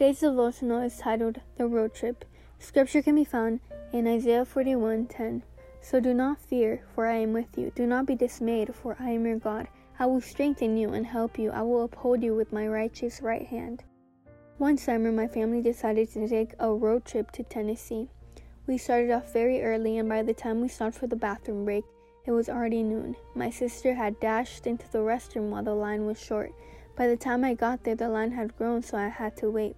Today's devotional is titled The Road Trip. Scripture can be found in Isaiah 41:10. So do not fear, for I am with you. Do not be dismayed, for I am your God. I will strengthen you and help you. I will uphold you with my righteous right hand. One summer, my family decided to take a road trip to Tennessee. We started off very early, and by the time we stopped for the bathroom break, it was already noon. My sister had dashed into the restroom while the line was short. By the time I got there, the line had grown, so I had to wait.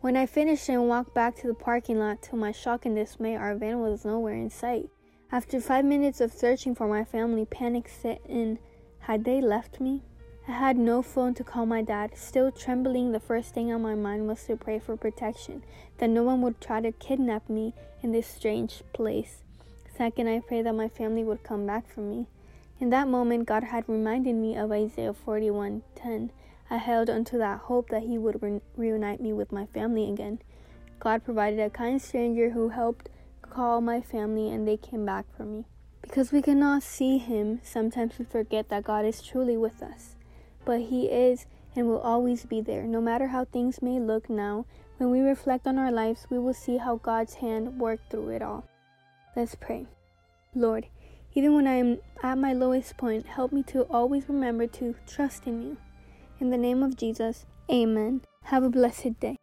When I finished and walked back to the parking lot, to my shock and dismay, our van was nowhere in sight. After five minutes of searching for my family, panic set in. Had they left me? I had no phone to call my dad. Still trembling, the first thing on my mind was to pray for protection, that no one would try to kidnap me in this strange place. Second, I prayed that my family would come back for me. In that moment, God had reminded me of Isaiah 41:10. I held onto that hope that He would re- reunite me with my family again. God provided a kind stranger who helped call my family, and they came back for me. Because we cannot see Him, sometimes we forget that God is truly with us. But He is and will always be there. No matter how things may look now, when we reflect on our lives, we will see how God's hand worked through it all. Let's pray. Lord, even when I am at my lowest point, help me to always remember to trust in you. In the name of Jesus, amen. Have a blessed day.